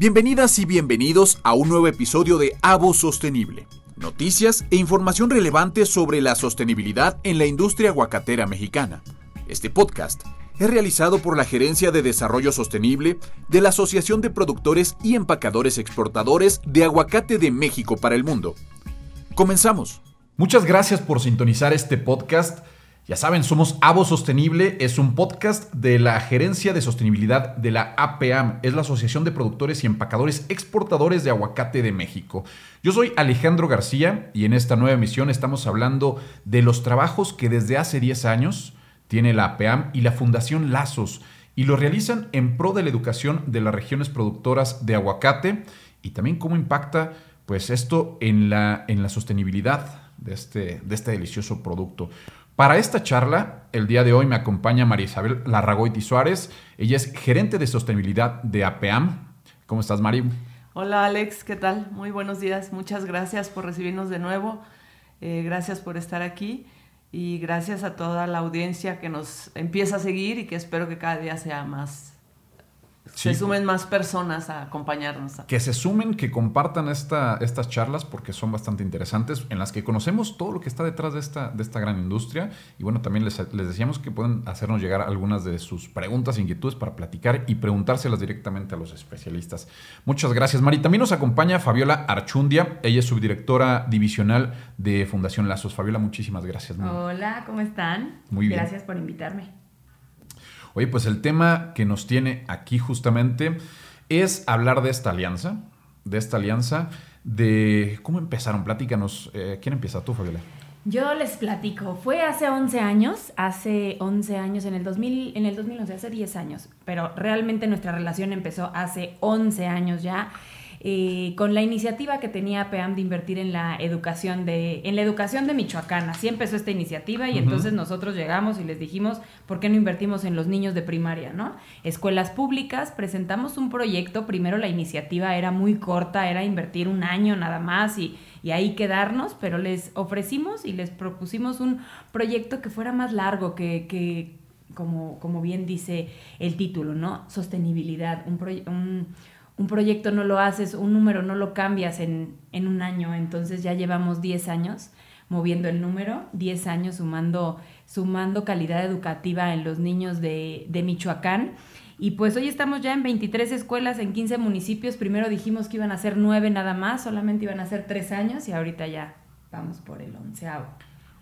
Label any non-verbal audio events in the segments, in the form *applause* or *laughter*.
Bienvenidas y bienvenidos a un nuevo episodio de Avo Sostenible. Noticias e información relevante sobre la sostenibilidad en la industria aguacatera mexicana. Este podcast es realizado por la Gerencia de Desarrollo Sostenible de la Asociación de Productores y Empacadores Exportadores de Aguacate de México para el Mundo. Comenzamos. Muchas gracias por sintonizar este podcast. Ya saben, somos Avo Sostenible, es un podcast de la Gerencia de Sostenibilidad de la APAM, es la Asociación de Productores y Empacadores Exportadores de Aguacate de México. Yo soy Alejandro García y en esta nueva emisión estamos hablando de los trabajos que desde hace 10 años tiene la APAM y la Fundación Lazos y lo realizan en pro de la educación de las regiones productoras de aguacate y también cómo impacta pues esto en la, en la sostenibilidad de este, de este delicioso producto. Para esta charla, el día de hoy me acompaña María Isabel Larragoiti Suárez. Ella es gerente de sostenibilidad de APAM. ¿Cómo estás, Mari? Hola, Alex. ¿Qué tal? Muy buenos días. Muchas gracias por recibirnos de nuevo. Eh, gracias por estar aquí y gracias a toda la audiencia que nos empieza a seguir y que espero que cada día sea más se sumen más personas a acompañarnos. Que se sumen, que compartan esta, estas charlas porque son bastante interesantes, en las que conocemos todo lo que está detrás de esta, de esta gran industria. Y bueno, también les, les decíamos que pueden hacernos llegar algunas de sus preguntas, inquietudes para platicar y preguntárselas directamente a los especialistas. Muchas gracias, Mari. También nos acompaña Fabiola Archundia. Ella es subdirectora divisional de Fundación Lazos. Fabiola, muchísimas gracias. Hola, ¿cómo están? Muy bien. Gracias por invitarme. Oye, pues el tema que nos tiene aquí justamente es hablar de esta alianza, de esta alianza, de cómo empezaron. Platícanos, eh, ¿quién empieza tú, Fabiola? Yo les platico, fue hace 11 años, hace 11 años, en el, 2000, en el 2011, hace 10 años, pero realmente nuestra relación empezó hace 11 años ya. Eh, con la iniciativa que tenía PEAM de invertir en la educación de, en la educación de Michoacán. Así empezó esta iniciativa y entonces nosotros llegamos y les dijimos, ¿por qué no invertimos en los niños de primaria? ¿no? Escuelas públicas, presentamos un proyecto, primero la iniciativa era muy corta, era invertir un año nada más y, y ahí quedarnos, pero les ofrecimos y les propusimos un proyecto que fuera más largo, que, que como, como bien dice el título, ¿no? Sostenibilidad, un, un un proyecto no lo haces, un número no lo cambias en, un año, entonces ya llevamos 10 años moviendo el número, 10 años sumando, sumando calidad educativa en los niños de, Michoacán. Y pues hoy estamos ya en 23 escuelas en 15 municipios. Primero dijimos que iban a ser 9 nada más, solamente iban a ser 3 años y ahorita ya vamos por el onceavo.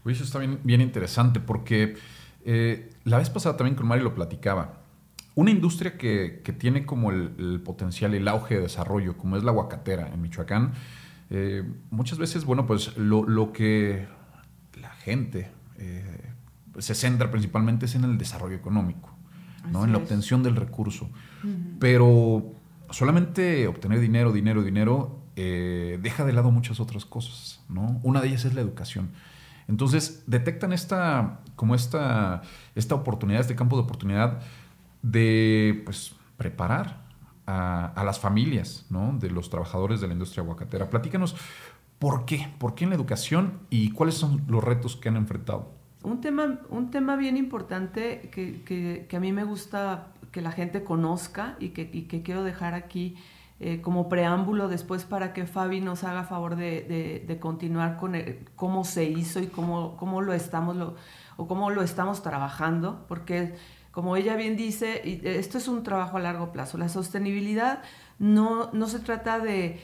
Uy, eso está bien, bien interesante porque eh, la vez pasada también con Mari lo platicaba. Una industria que, tiene como el, potencial, el auge de desarrollo, como es la aguacatera en Michoacán, eh, muchas veces, bueno, pues lo, que la gente eh, se centra principalmente es en el desarrollo económico, ¿no? en la obtención del recurso. Pero solamente obtener dinero, dinero, dinero, eh, deja de lado muchas otras cosas, ¿no? Una de ellas es la educación. Entonces, detectan esta, como esta, esta oportunidad, este campo de oportunidad, de pues, preparar a, las familias de los trabajadores de la industria aguacatera. Platícanos por qué, por qué en la educación y cuáles son los retos que han enfrentado. Un tema, un tema bien importante que, a mí me gusta que la gente conozca y que, quiero dejar aquí eh, como preámbulo después para que Fabi nos haga favor de, continuar con cómo se hizo y cómo, cómo lo estamos o cómo lo estamos trabajando, porque como ella bien dice, esto es un trabajo a largo plazo. La sostenibilidad no, no se trata de,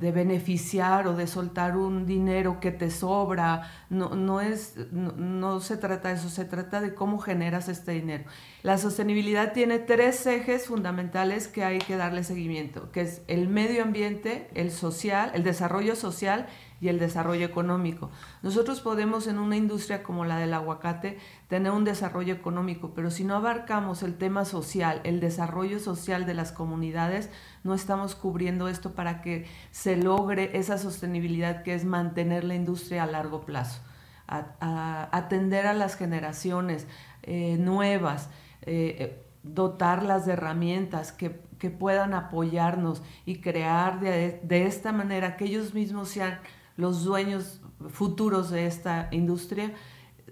beneficiar o de soltar un dinero que te sobra, no, no, es, no, se trata de eso, se trata de cómo generas este dinero. La sostenibilidad tiene tres ejes fundamentales que hay que darle seguimiento, que es el medio ambiente, el social, el desarrollo social y el desarrollo económico. Nosotros podemos en una industria como la del aguacate tener un desarrollo económico, pero si no abarcamos el tema social, el desarrollo social de las comunidades, no estamos cubriendo esto para que se logre esa sostenibilidad que es mantener la industria a largo plazo, atender a las generaciones eh, nuevas, eh, dotarlas de herramientas que, puedan apoyarnos y crear de, de esta manera que ellos mismos sean los dueños futuros de esta industria,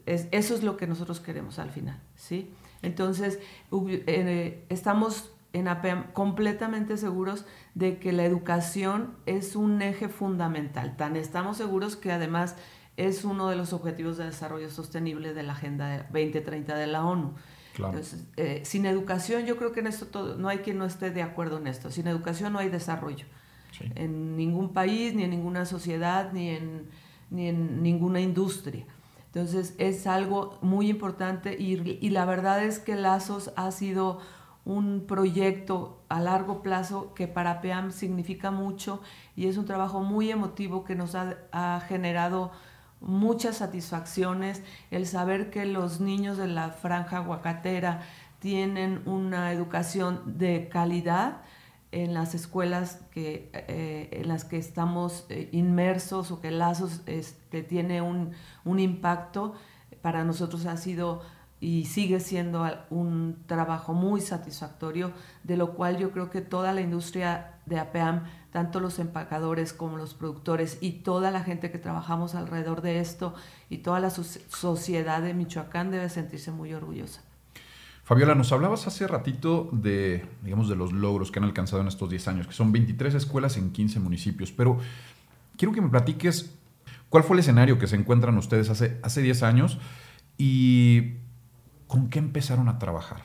eso es lo que nosotros queremos al final, ¿sí? Entonces, eh, estamos en APEAM completamente seguros de que la educación es un eje fundamental. Tan estamos seguros que además es uno de los objetivos de desarrollo sostenible de la Agenda 2030 de la ONU. Entonces, eh, sin educación, yo creo que en esto todo, no hay quien no esté de acuerdo en esto. Sin educación no hay desarrollo. En ningún país, ni en ninguna sociedad, ni en, ni en ninguna industria. Entonces es algo muy importante y, la verdad es que Lazos ha sido un proyecto a largo plazo que para PEAM significa mucho y es un trabajo muy emotivo que nos ha, ha generado muchas satisfacciones, el saber que los niños de la franja aguacatera tienen una educación de calidad en las escuelas que, eh, en las que estamos eh, inmersos o que Lazos este, tiene un, un, impacto, para nosotros ha sido y sigue siendo un trabajo muy satisfactorio, de lo cual yo creo que toda la industria de APEAM tanto los empacadores como los productores y toda la gente que trabajamos alrededor de esto y toda la sociedad de Michoacán debe sentirse muy orgullosa. Fabiola, nos hablabas hace ratito de, digamos, de los logros que han alcanzado en estos 10 años, que son 23 escuelas en 15 municipios, pero quiero que me platiques cuál fue el escenario que se encuentran ustedes hace, hace 10 años y con qué empezaron a trabajar.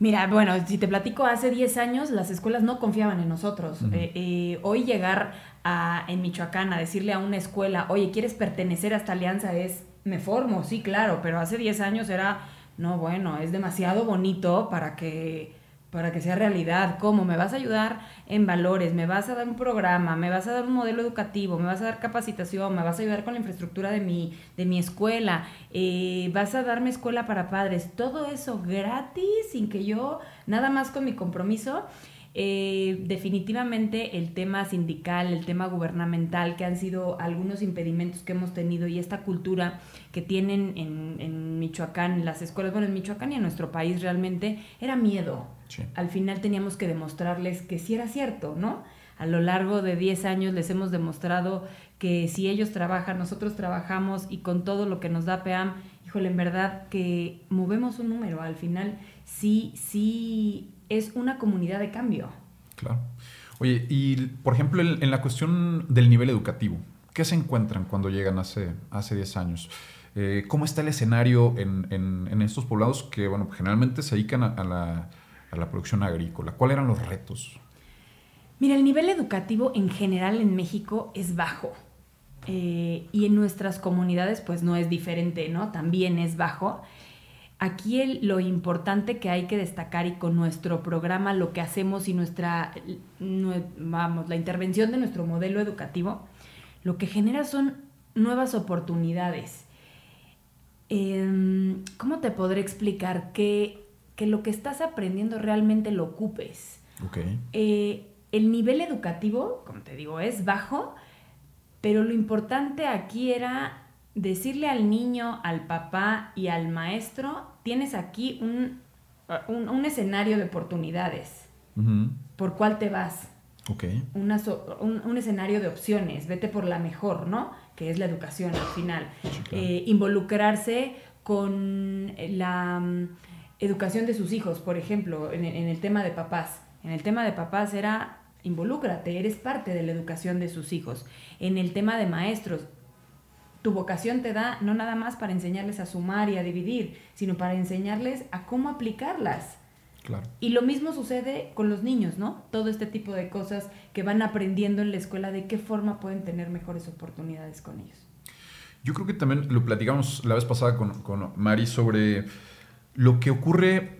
Mira, bueno, si te platico, hace 10 años las escuelas no confiaban en nosotros. Eh, eh, hoy llegar a, en Michoacán a decirle a una escuela, oye, ¿quieres pertenecer a esta alianza? Es, me formo, sí, claro, pero hace 10 años era, no, bueno, es demasiado bonito para que para que sea realidad. ¿Cómo? Me vas a ayudar en valores, me vas a dar un programa, me vas a dar un modelo educativo, me vas a dar capacitación, me vas a ayudar con la infraestructura de mi, de mi escuela, eh, vas a darme escuela para padres. Todo eso gratis, sin que yo, nada más con mi compromiso. Eh, definitivamente el tema sindical, el tema gubernamental, que han sido algunos impedimentos que hemos tenido y esta cultura que tienen en, en Michoacán, las escuelas, bueno, en Michoacán y en nuestro país realmente, era miedo al final teníamos que demostrarles que sí era cierto, ¿no? A lo largo de 10 años les hemos demostrado que si ellos trabajan, nosotros trabajamos y con todo lo que nos da PEAM, híjole, en verdad que movemos un número. Al final sí, sí es una comunidad de cambio. Claro. Oye, y por ejemplo, en, la cuestión del nivel educativo, ¿qué se encuentran cuando llegan hace, hace 10 años? Eh, ¿Cómo está el escenario en, estos poblados que, bueno, generalmente se dedican a la a la producción agrícola? ¿Cuáles eran los retos? Mira, el nivel educativo en general en México es bajo. Eh, y en nuestras comunidades pues no es diferente, ¿no? También es bajo. Aquí lo importante que hay que destacar y con nuestro programa lo que hacemos y nuestra, vamos, la intervención de nuestro modelo educativo, lo que genera son nuevas oportunidades. Em, ¿Cómo te podré explicar que que lo que estás aprendiendo realmente lo ocupes. Eh, el nivel educativo, como te digo, es bajo, pero lo importante aquí era decirle al niño, al papá y al maestro, tienes aquí un, un, escenario de oportunidades. ¿Por cuál te vas? Okay. un, escenario de opciones, vete por la mejor, ¿no? Que es la educación al final. Eh, involucrarse con la educación de sus hijos, por ejemplo, en, el tema de papás. En el tema de papás era involúcrate, eres parte de la educación de sus hijos. En el tema de maestros, tu vocación te da no nada más para enseñarles a sumar y a dividir, sino para enseñarles a cómo aplicarlas. Claro. Y lo mismo sucede con los niños, ¿no? Todo este tipo de cosas que van aprendiendo en la escuela, de qué forma pueden tener mejores oportunidades con ellos. Yo creo que también lo platicamos la vez pasada con, con Mari sobre lo que ocurre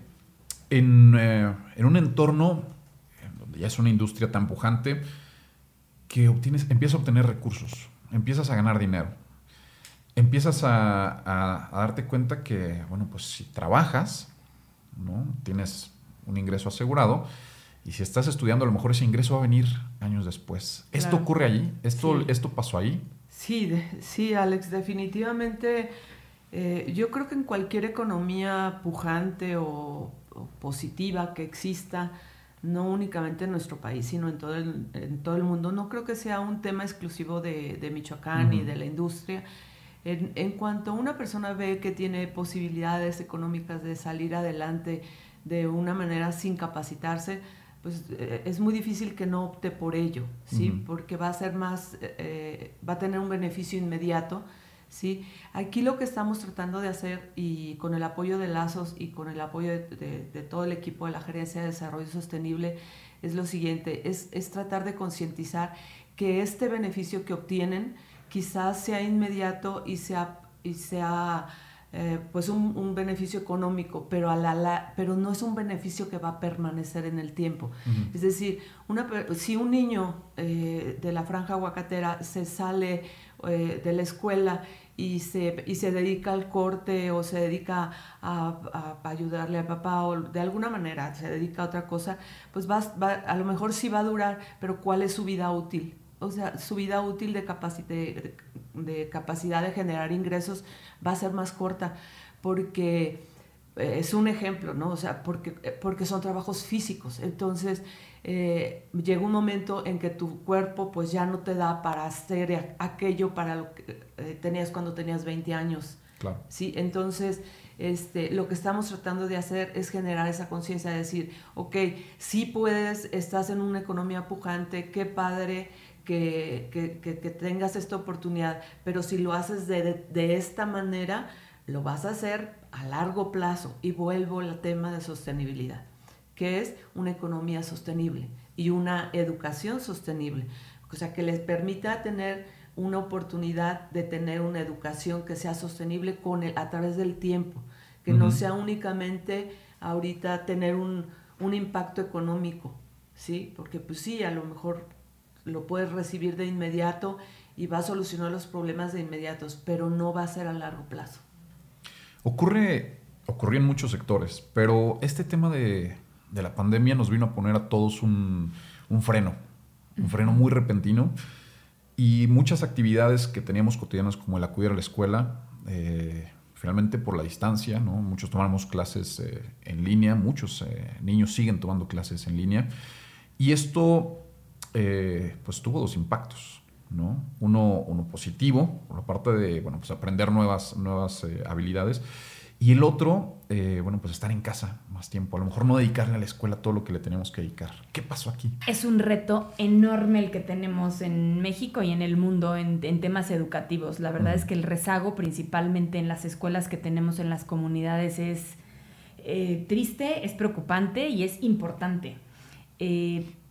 en, eh, en un entorno donde ya es una industria tan pujante que obtienes, empiezas a obtener recursos, empiezas a ganar dinero, empiezas a, a, darte cuenta que, bueno, pues si trabajas, ¿no? tienes un ingreso asegurado, y si estás estudiando, a lo mejor ese ingreso va a venir años después. ¿Esto ocurre allí? ¿Esto, ¿Esto pasó ahí? Sí, sí, Alex, definitivamente eh, yo creo que en cualquier economía pujante o, positiva que exista, no únicamente en nuestro país, sino en todo el, en todo el mundo, no creo que sea un tema exclusivo de, Michoacán y de la industria. En, en, cuanto una persona ve que tiene posibilidades económicas de salir adelante, de una manera sin capacitarse, pues eh, es muy difícil que no opte por ello, ¿sí? Porque va a ser más, eh, va a tener un beneficio inmediato, ¿sí? Aquí lo que estamos tratando de hacer y con el apoyo de Lazos y con el apoyo de, todo el equipo de la Gerencia de Desarrollo Sostenible es lo siguiente, es, es tratar de concientizar que este beneficio que obtienen quizás sea inmediato y sea, y sea eh, pues un, beneficio económico, pero, a la, pero no es un beneficio que va a permanecer en el tiempo. Es decir, una, si un niño eh, de la franja aguacatera se sale eh, de la escuela y se, y se dedica al corte o se dedica a, ayudarle al papá o de alguna manera se dedica a otra cosa, pues va, a lo mejor sí va a durar, pero ¿cuál es su vida útil? O sea, su vida útil de, de, capacidad de generar ingresos va a ser más corta porque eh, es un ejemplo, ¿no? O sea, porque, eh, porque son trabajos físicos. Entonces, eh, llega un momento en que tu cuerpo pues ya no te da para hacer aquello para lo que tenías cuando tenías 20 años. Claro. ¿sí? Entonces, este, lo que estamos tratando de hacer es generar esa conciencia de decir, ok, si puedes, estás en una economía pujante, qué padre, que, tengas esta oportunidad, pero si lo haces de, de, esta manera, lo vas a hacer a largo plazo. Y vuelvo al tema de sostenibilidad, que es una economía sostenible y una educación sostenible. O sea, que les permita tener una oportunidad de tener una educación que sea sostenible con el, a través del tiempo, que no sea únicamente ahorita tener un, un impacto económico, ¿sí? Porque pues sí, a lo mejor lo puedes recibir de inmediato y va a solucionar los problemas de inmediatos, pero no va a ser a largo plazo. Ocurre, ocurrió en muchos sectores, pero este tema de, la pandemia nos vino a poner a todos un, freno, un freno muy repentino y muchas actividades que teníamos cotidianas como el acudir a la escuela, eh, finalmente por la distancia, muchos tomamos clases eh, en línea, muchos eh, niños siguen tomando clases en línea y esto pues tuvo dos impactos. ¿no? Uno, uno positivo, por la parte de bueno, pues aprender nuevas, nuevas habilidades. Y el otro, eh, bueno, pues estar en casa más tiempo. A lo mejor no dedicarle a la escuela todo lo que le tenemos que dedicar. ¿Qué pasó aquí? Es un reto enorme el que tenemos en México y en el mundo en, temas educativos. La verdad es que el rezago, principalmente en las escuelas que tenemos en las comunidades, es triste, es preocupante y es importante.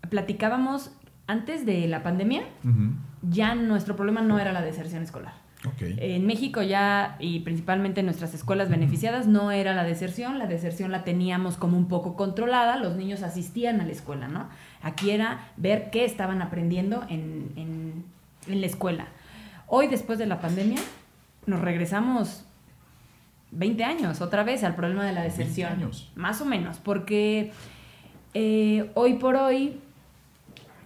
platicábamos antes de la pandemia, ya nuestro problema no era la deserción escolar. En México ya, y principalmente en nuestras escuelas beneficiadas, no era la deserción, la deserción la teníamos como un poco controlada, los niños asistían a la escuela, ¿no? Aquí era ver qué estaban aprendiendo en, en, la escuela. Hoy, después de la pandemia, nos regresamos 20 años otra vez al problema de la deserción. años. Más o menos, porque eh, hoy por hoy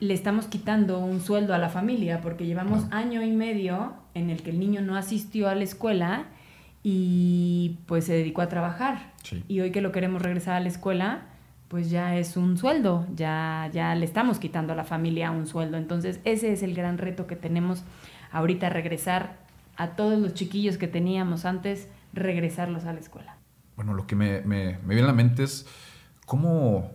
le estamos quitando un sueldo a la familia porque llevamos año y medio en el que el niño no asistió a la escuela y pues se dedicó a trabajar. Y hoy que lo queremos regresar a la escuela, pues ya es un sueldo, ya, ya le estamos quitando a la familia un sueldo. Entonces ese es el gran reto que tenemos ahorita, regresar a todos los chiquillos que teníamos antes, regresarlos a la escuela. Bueno, lo que me, me, me viene a la mente es cómo,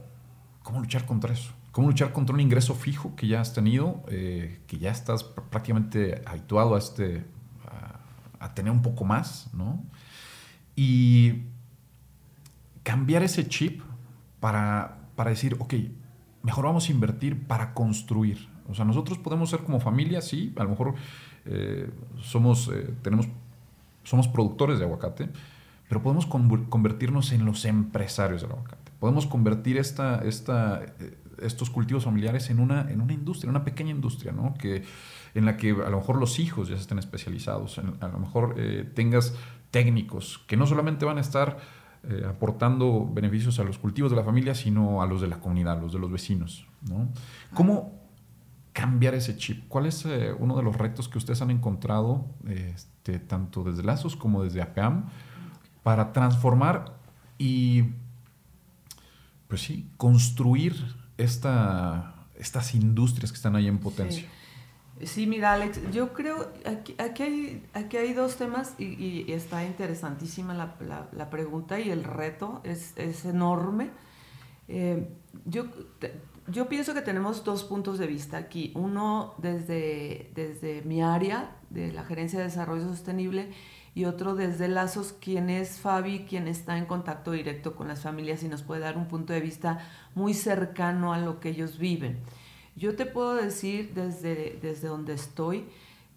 cómo luchar contra eso cómo luchar contra un ingreso fijo que ya has tenido, eh, que ya estás prácticamente habituado a, este, a, tener un poco más, ¿no? Y cambiar ese chip para, para decir, ok, mejor vamos a invertir para construir. O sea, nosotros podemos ser como familia, sí, a lo mejor eh, somos, eh, tenemos, somos productores de aguacate, pero podemos convertirnos en los empresarios del aguacate. Podemos convertir esta, esta, estos cultivos familiares en una, en una industria, una pequeña industria, ¿no? Que, en la que a lo mejor los hijos ya estén especializados, a lo mejor eh, tengas técnicos que no solamente van a estar eh, aportando beneficios a los cultivos de la familia, sino a los de la comunidad, a los de los vecinos. ¿no? ¿Cómo cambiar ese chip? ¿Cuál es eh, uno de los retos que ustedes han encontrado, este, tanto desde Lazos como desde APEAM, para transformar y, pues sí, construir esta, estas industrias que están ahí en potencia? Sí, mira, Alex, yo creo, aquí, aquí, hay, aquí hay dos temas y, está interesantísima la, la, pregunta y el reto es, es enorme. Eh, yo, yo pienso que tenemos dos puntos de vista aquí. Uno desde, desde mi área de la Gerencia de Desarrollo Sostenible y otro desde Lazos, quien es Fabi, quien está en contacto directo con las familias y nos puede dar un punto de vista muy cercano a lo que ellos viven. Yo te puedo decir desde, desde donde estoy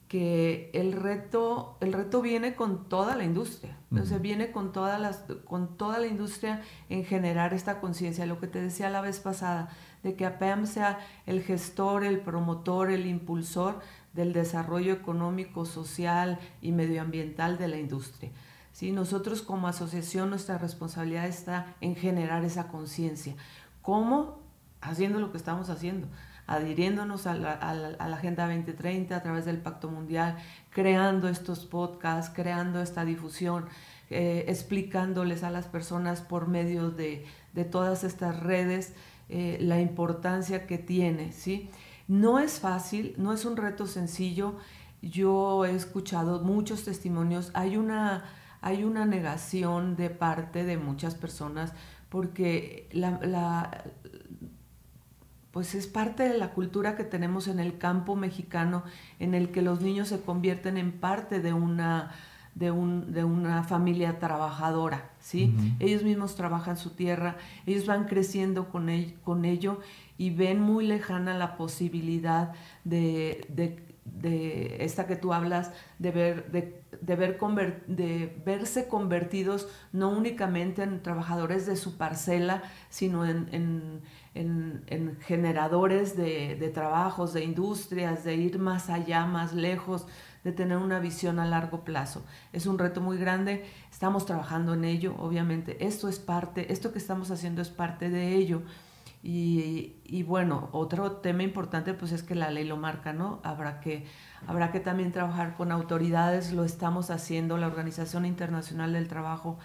que el reto, el reto viene con toda la industria, entonces viene con, todas las, con toda la industria en generar esta conciencia, lo que te decía la vez pasada, de que APEM sea el gestor, el promotor, el impulsor del desarrollo económico, social y medioambiental de la industria. ¿Sí? Nosotros como asociación nuestra responsabilidad está en generar esa conciencia. ¿Cómo? Haciendo lo que estamos haciendo adhiriéndonos a la, Agenda 2030 a través del Pacto Mundial, creando estos podcasts, creando esta difusión, eh, explicándoles a las personas por medio de, todas estas redes eh, la importancia que tiene. ¿sí? No es fácil, no es un reto sencillo. Yo he escuchado muchos testimonios. Hay una, hay una negación de parte de muchas personas porque la, pues es parte de la cultura que tenemos en el campo mexicano, en el que los niños se convierten en parte de una, de, una familia trabajadora, ¿sí? Ellos mismos trabajan su tierra, ellos van creciendo con, con ello y ven muy lejana la posibilidad de, esta que tú hablas, de, ver, de, ver de verse convertidos no únicamente en trabajadores de su parcela, sino en en, generadores de, trabajos, de industrias, de ir más allá, más lejos, de tener una visión a largo plazo. Es un reto muy grande, estamos trabajando en ello, obviamente. Esto es parte, esto que estamos haciendo es parte de ello. Y, bueno, otro tema importante pues es que la ley lo marca, ¿no? Habrá que, habrá que también trabajar con autoridades, lo estamos haciendo, la Organización Internacional del Trabajo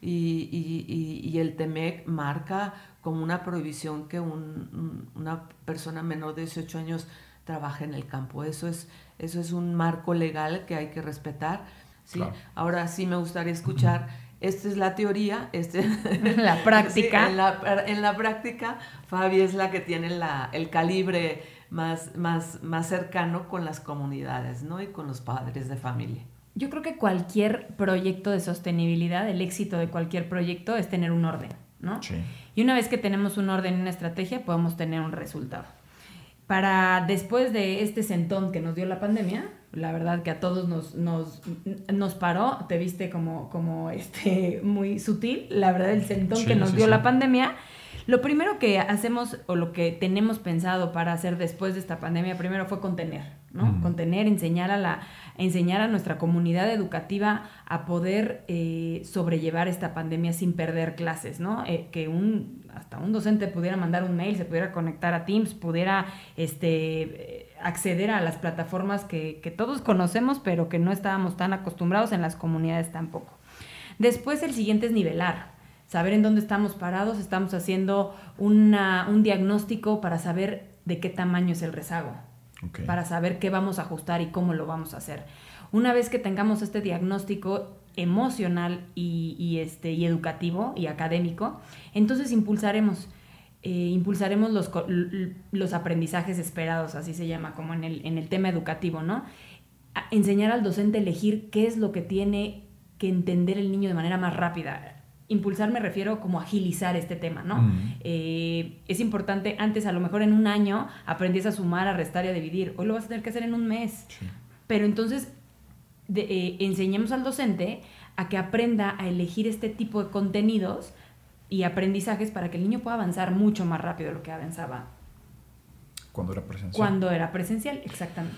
y, y el TEMEC marca como una prohibición que una persona menor de 18 años trabaje en el campo. Eso es, eso es un marco legal que hay que respetar. ¿sí? Ahora sí me gustaría escuchar, esta es la teoría, este, *laughs* la práctica. en, la, en, la, práctica, Fabi es la que tiene la, el calibre más, más, más cercano con las comunidades ¿no? y con los padres de familia. Yo creo que cualquier proyecto de sostenibilidad, el éxito de cualquier proyecto es tener un orden. ¿no? Y una vez que tenemos un orden y una estrategia, podemos tener un resultado. Para después de este sentón que nos dio la pandemia, la verdad que a todos nos, nos, nos paró, te viste como, como este, *laughs* muy sutil, la verdad el sentón que nos dio la pandemia. Lo primero que hacemos o lo que tenemos pensado para hacer después de esta pandemia, primero fue contener, ¿no? Contener, enseñar a la, enseñar a nuestra comunidad educativa a poder eh, sobrellevar esta pandemia sin perder clases, ¿no? Eh, que un, hasta un docente pudiera mandar un mail, se pudiera conectar a Teams, pudiera este, acceder a las plataformas que, que todos conocemos, pero que no estábamos tan acostumbrados en las comunidades tampoco. Después el siguiente es nivelar saber en dónde estamos parados, estamos haciendo una, un diagnóstico para saber de qué tamaño es el rezago para saber qué vamos a ajustar y cómo lo vamos a hacer. Una vez que tengamos este diagnóstico emocional y, este, y educativo y académico, entonces impulsaremos. Eh, impulsaremos los, los, aprendizajes esperados, así se llama, como en el, en el tema educativo, ¿no? enseñar al docente a elegir qué es lo que tiene que entender el niño de manera más rápida impulsar me refiero como agilizar este tema, ¿no? Eh, es importante, antes a lo mejor en un año aprendías a sumar, a restar y a dividir, hoy lo vas a tener que hacer en un mes. Pero entonces eh, enseñemos al docente a que aprenda a elegir este tipo de contenidos y aprendizajes para que el niño pueda avanzar mucho más rápido de lo que avanzaba. Cuando era presencial. Cuando era presencial, exactamente.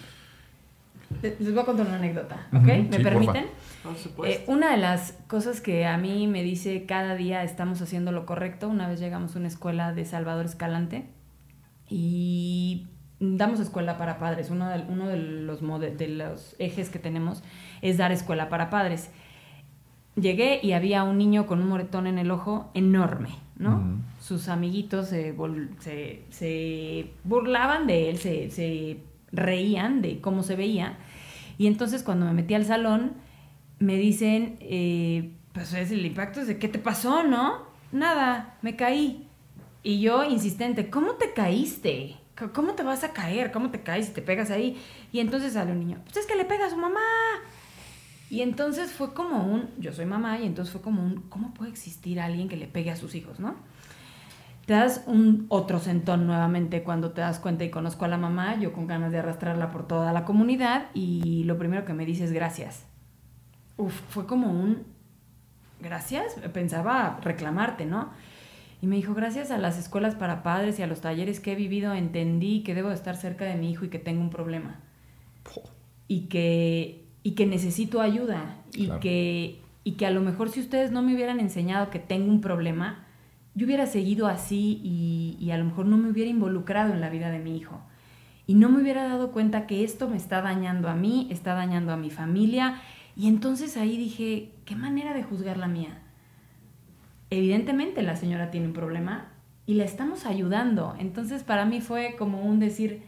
Les voy a contar una anécdota, ¿ok? ¿Me permiten? Por supuesto. Eh, una de las cosas que a mí me dice cada día estamos haciendo lo correcto, una vez llegamos a una escuela de Salvador Escalante y damos escuela para padres. Uno de, uno de, los, de los ejes que tenemos es dar escuela para padres. Llegué y había un niño con un moretón en el ojo enorme, ¿no? Sus amiguitos se, se, burlaban de él, se reían de cómo se veía. Y entonces cuando me metí al salón, me dicen, eh, pues es el impacto es de qué te pasó, ¿no? Nada, me caí. Y yo insistente, ¿cómo te caíste? ¿Cómo te vas a caer? ¿Cómo te caes si te pegas ahí? Y entonces sale un niño, pues es que le pega a su mamá. Y entonces fue como un, yo soy mamá, y entonces fue como un, ¿cómo puede existir alguien que le pegue a sus hijos, no? Te das un otro sentón nuevamente cuando te das cuenta y conozco a la mamá, yo con ganas de arrastrarla por toda la comunidad, y lo primero que me dice es gracias. Uf, fue como un, gracias, pensaba reclamarte, ¿no? Y me dijo, gracias a las escuelas para padres y a los talleres que he vivido, entendí que debo estar cerca de mi hijo y que tengo un problema. Y que y que necesito ayuda y, que, y que a lo mejor si ustedes no me hubieran enseñado que tengo un problema, yo hubiera seguido así y, y, a lo mejor no me hubiera involucrado en la vida de mi hijo. Y no me hubiera dado cuenta que esto me está dañando a mí, está dañando a mi familia. Y entonces ahí dije, ¿qué manera de juzgar la mía? Evidentemente la señora tiene un problema y la estamos ayudando. Entonces para mí fue como un decir,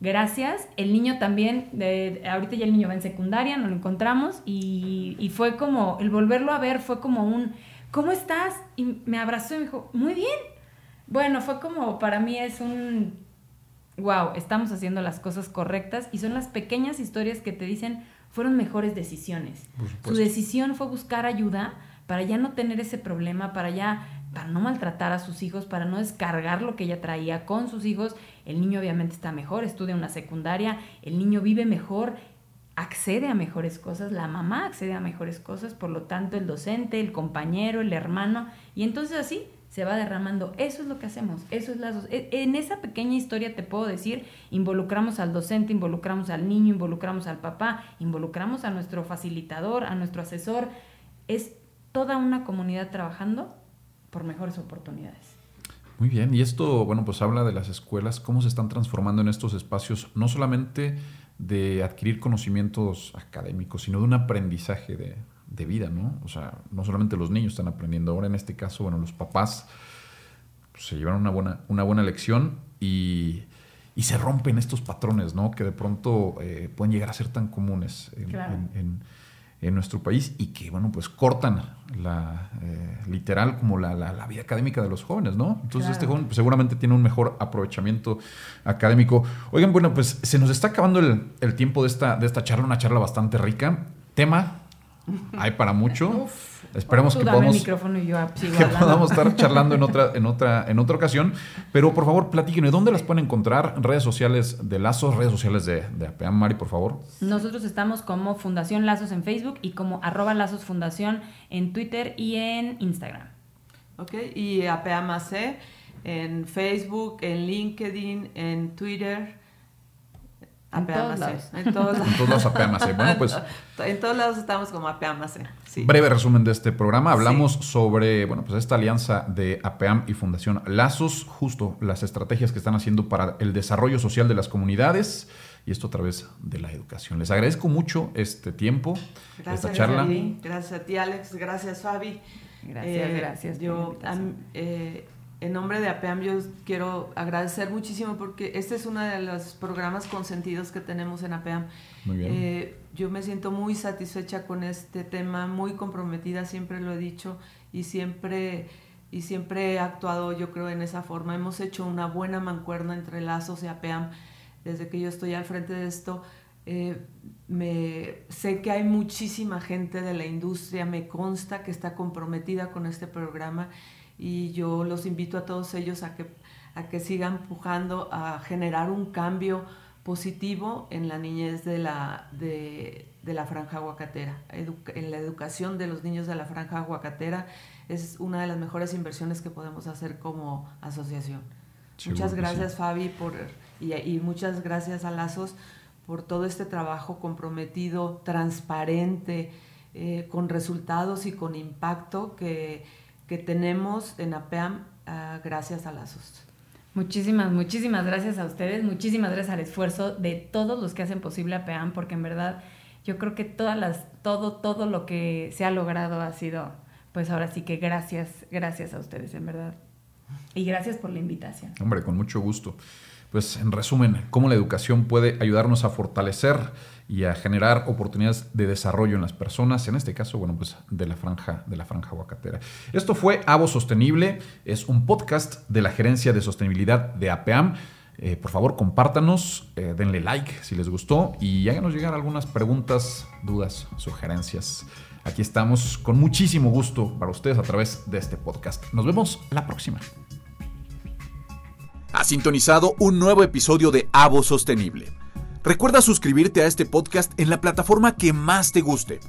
gracias. El niño también, de, ahorita ya el niño va en secundaria, nos lo encontramos y, y, fue como, el volverlo a ver fue como un, ¿cómo estás? Y me abrazó y me dijo, muy bien. Bueno, fue como, para mí es un, wow, estamos haciendo las cosas correctas y son las pequeñas historias que te dicen, fueron mejores decisiones. Su decisión fue buscar ayuda para ya no tener ese problema, para ya para no maltratar a sus hijos, para no descargar lo que ella traía con sus hijos. El niño obviamente está mejor, estudia una secundaria, el niño vive mejor, accede a mejores cosas, la mamá accede a mejores cosas, por lo tanto el docente, el compañero, el hermano, y entonces así se va derramando. Eso es lo que hacemos, eso es lazos. E, en esa pequeña historia te puedo decir, involucramos al docente, involucramos al niño, involucramos al papá, involucramos a nuestro facilitador, a nuestro asesor. Es toda una comunidad trabajando por mejores oportunidades. Muy bien, y esto, bueno, pues habla de las escuelas, cómo se están transformando en estos espacios, no solamente de adquirir conocimientos académicos, sino de un aprendizaje de, de vida, ¿no? O sea, no solamente los niños están aprendiendo, ahora en este caso, bueno, los papás pues, se llevaron una buena, una buena lección y, y, se rompen estos patrones, ¿no? Que de pronto eh, pueden llegar a ser tan comunes en en nuestro país y que, bueno, pues cortan la eh, literal como la, la, vida académica de los jóvenes, ¿no? Entonces este joven pues, seguramente tiene un mejor aprovechamiento académico. Oigan, bueno, pues se nos está acabando el, el tiempo de esta, de esta charla, una charla bastante rica. Tema, hay para mucho. Esperemos que podamos, *laughs* que podamos estar charlando en otra, en, otra, en otra ocasión. Pero por favor, platíquenme, ¿dónde las pueden encontrar? Redes sociales de Lazos, redes sociales de, de APEAM, Mari, por favor. Nosotros estamos como Fundación Lazos en Facebook y como arroba Lazos Fundación en Twitter y en Instagram. Ok, y APEAM AC en Facebook, en LinkedIn, en Twitter en todos lados. En todos lados. En todos lados Bueno, pues. *laughs* En todos lados estamos como APEAMACE. Sí. Breve resumen de este programa. Hablamos sobre, bueno, pues esta alianza de APEAM y Fundación Lazos, justo las estrategias que están haciendo para el desarrollo social de las comunidades y esto a través de la educación. Les agradezco mucho este tiempo, gracias, esta charla. Gracias a ti, Alex. Gracias, Fabi. Gracias, eh, gracias. Yo, en nombre de APEAM yo quiero agradecer muchísimo porque este es uno de los programas consentidos que tenemos en APEAM. Muy bien. Eh, yo me siento muy satisfecha con este tema, muy comprometida, siempre lo he dicho y siempre, y siempre he actuado yo creo en esa forma. Hemos hecho una buena mancuerna entre Lazos y APEAM desde que yo estoy al frente de esto. Eh, me, sé que hay muchísima gente de la industria, me consta que está comprometida con este programa y yo los invito a todos ellos a que, a que sigan empujando a generar un cambio positivo en la niñez de la, de, de la franja aguacatera. en la educación de los niños de la franja aguacatera es una de las mejores inversiones que podemos hacer como asociación. muchas gracias Fabi por, y, y muchas gracias a Lazos por todo este trabajo comprometido, transparente, eh, con resultados y con impacto que que tenemos en APEAM ah, gracias a Lazos. Muchísimas, muchísimas gracias a ustedes, muchísimas gracias al esfuerzo de todos los que hacen posible APEAM, porque en verdad yo creo que todas las, todo, todo lo que se ha logrado ha sido, pues ahora sí que gracias, gracias a ustedes, en verdad. Y gracias por la invitación. Hombre, con mucho gusto. pues en resumen, cómo la educación puede ayudarnos a fortalecer y a generar oportunidades de desarrollo en las personas, en este caso, bueno, pues de la franja, de la franja aguacatera. Esto fue Avo Sostenible, es un podcast de la Gerencia de Sostenibilidad de APAM. Eh, por favor, compártanos, eh, denle like si les gustó y háganos llegar algunas preguntas, dudas, sugerencias. Aquí estamos con muchísimo gusto para ustedes a través de este podcast. Nos vemos la próxima. Ha sintonizado un nuevo episodio de Avo Sostenible Recuerda suscribirte a este podcast en la plataforma que más te guste.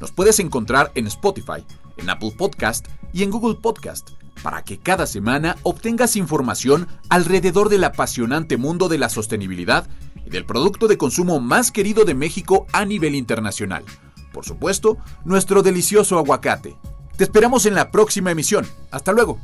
Nos puedes encontrar en Spotify, en Apple Podcast y en Google Podcast para que cada semana obtengas información alrededor del apasionante mundo de la sostenibilidad y del producto de consumo más querido de México a nivel internacional. Por supuesto, nuestro delicioso aguacate. Te esperamos en la próxima emisión. Hasta luego.